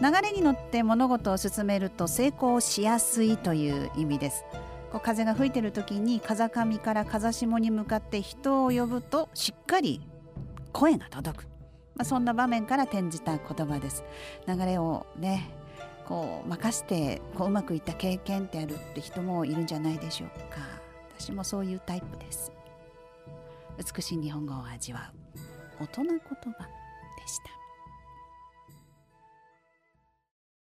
流れに乗って物事を進めると成功しやすいという意味です。こう風が吹いてる時に風上から風下に向かって人を呼ぶとしっかり声が届く、まあ、そんな場面から転じた言葉です。流れをねこう任せてこううまくいった経験ってあるって人もいるんじゃないでしょうか。私もそういうタイプです。美しい日本語を味わう大人言葉でした。